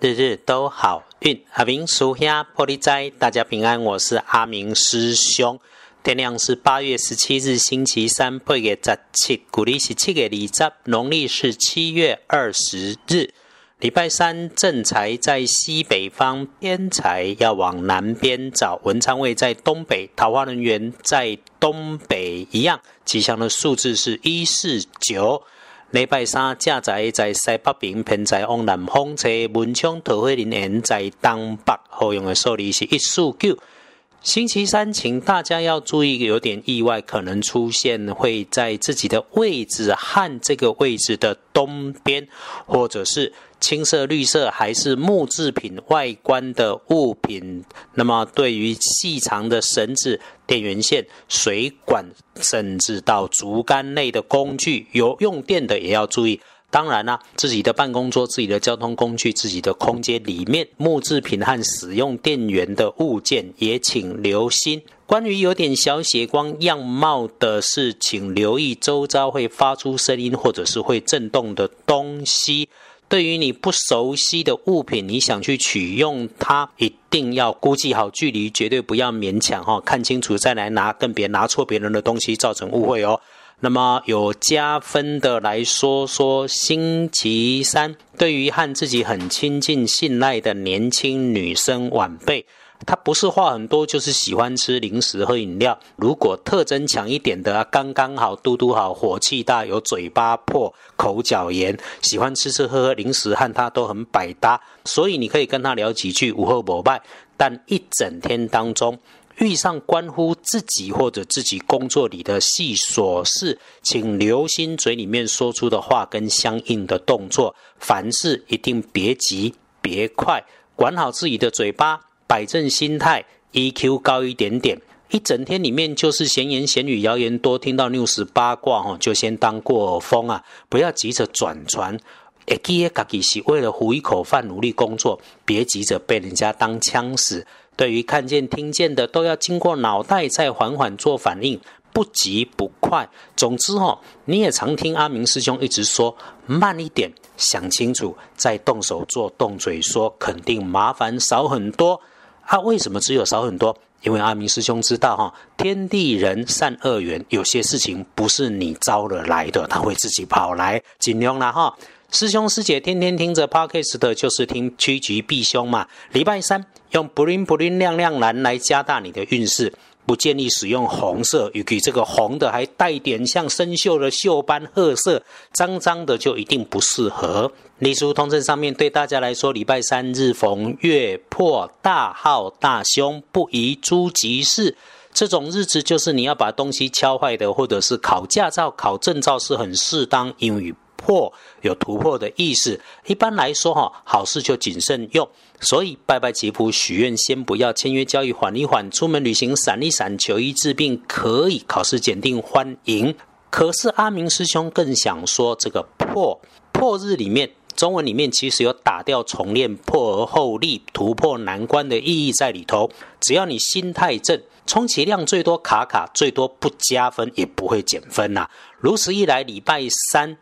日日都好运。阿明属下破利斋，大家平安。我是阿明师兄。天亮是八月十七日，星期三，八月十七，古历是七月二十，农历是七月二十日。礼拜三正财在西北方，偏财要往南边找。文昌位在东北，桃花人员在东北一样。吉祥的数字是一四九。礼拜三正在在西北边，平在往南方车。文昌桃花人缘在东北，好用的数字是一四九。星期三，请大家要注意，有点意外可能出现，会在自己的位置和这个位置的东边，或者是青色、绿色还是木制品外观的物品。那么，对于细长的绳子、电源线、水管，甚至到竹竿类的工具，有用电的也要注意。当然啦，自己的办公桌、自己的交通工具、自己的空间里面，木制品和使用电源的物件也请留心。关于有点小血光样貌的事，请留意周遭会发出声音或者是会震动的东西。对于你不熟悉的物品，你想去取用它，一定要估计好距离，绝对不要勉强哈，看清楚再来拿，更别拿错别人的东西，造成误会哦。那么有加分的来说说，星期三对于和自己很亲近、信赖的年轻女生晚辈，她不是话很多，就是喜欢吃零食、喝饮料。如果特征强一点的，刚刚好，嘟嘟好，火气大，有嘴巴破、口角炎，喜欢吃吃喝喝零食，和她都很百搭。所以你可以跟她聊几句，午后膜拜。但一整天当中，遇上关乎自己或者自己工作里的细琐事，请留心嘴里面说出的话跟相应的动作。凡事一定别急别快，管好自己的嘴巴，摆正心态，EQ 高一点点。一整天里面就是闲言闲语、谣言多，听到 news 八卦哦，就先当过风啊，不要急着转传。哎，记得自己是为了糊一口饭努力工作，别急着被人家当枪使。对于看见、听见的，都要经过脑袋再缓缓做反应，不急不快。总之哦，你也常听阿明师兄一直说，慢一点，想清楚，再动手做、动嘴说，肯定麻烦少很多。啊，为什么只有少很多？因为阿明师兄知道哈，天地人善恶缘，有些事情不是你招惹来的，他会自己跑来。尽量了哈。师兄师姐天天听着 podcast 的，就是听趋吉避凶嘛。礼拜三用 bling bling 亮亮蓝来加大你的运势，不建议使用红色，尤其这个红的还带点像生锈的锈斑褐色，脏脏的就一定不适合。历书通证上面对大家来说，礼拜三日逢月破大号大凶，不宜诸吉事。这种日子就是你要把东西敲坏的，或者是考驾照、考证照是很适当，因为。破有突破的意思，一般来说哈，好事就谨慎用。所以拜拜吉普许愿，先不要签约交易，缓一缓。出门旅行闪一闪，求医治病可以。考试检定欢迎。可是阿明师兄更想说，这个破破日里面，中文里面其实有打掉重练、破而后立、突破难关的意义在里头。只要你心态正，充其量最多卡卡，最多不加分，也不会减分呐。如此一来，礼拜三。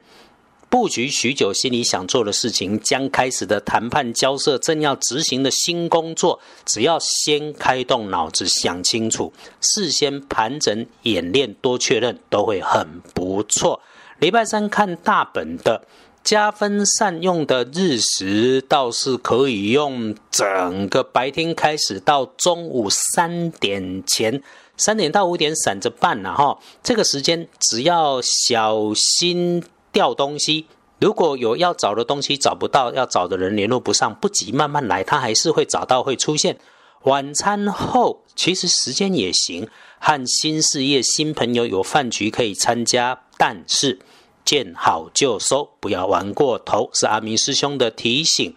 布局许久，心里想做的事情，将开始的谈判交涉，正要执行的新工作，只要先开动脑子想清楚，事先盘整演练，多确认，都会很不错。礼拜三看大本的加分善用的日食，倒是可以用整个白天开始到中午三点前，三点到五点散着办了哈。这个时间只要小心。掉东西，如果有要找的东西找不到，要找的人联络不上，不急，慢慢来，他还是会找到，会出现。晚餐后其实时间也行，和新事业、新朋友有饭局可以参加，但是见好就收，不要玩过头，是阿明师兄的提醒。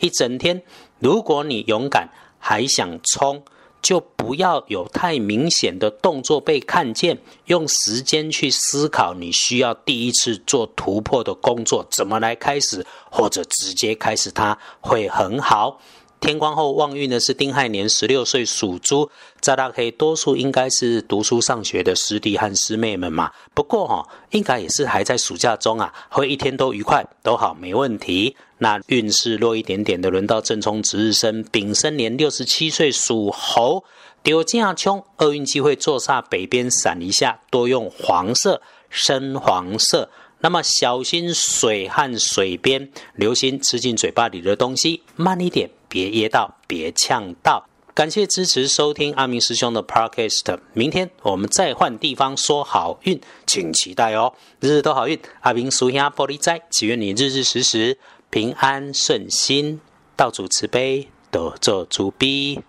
一整天，如果你勇敢，还想冲。就不要有太明显的动作被看见，用时间去思考你需要第一次做突破的工作怎么来开始，或者直接开始它会很好。天光后旺运呢是丁亥年十六岁属猪，在大可以多数应该是读书上学的师弟和师妹们嘛。不过哈，应该也是还在暑假中啊，会一天都愉快都好没问题。那运势弱一点点的，轮到正冲值日生丙申年六十七岁属猴，丢架冲，厄运机会坐煞北边闪一下，多用黄色、深黄色。那么小心水和水边，留心吃进嘴巴里的东西，慢一点，别噎到，别呛到。感谢支持收听阿明师兄的 Podcast，明天我们再换地方说好运，请期待哦，日日都好运。阿明属下玻璃斋，祈愿你日日时时平安顺心，道主慈悲，得做主逼。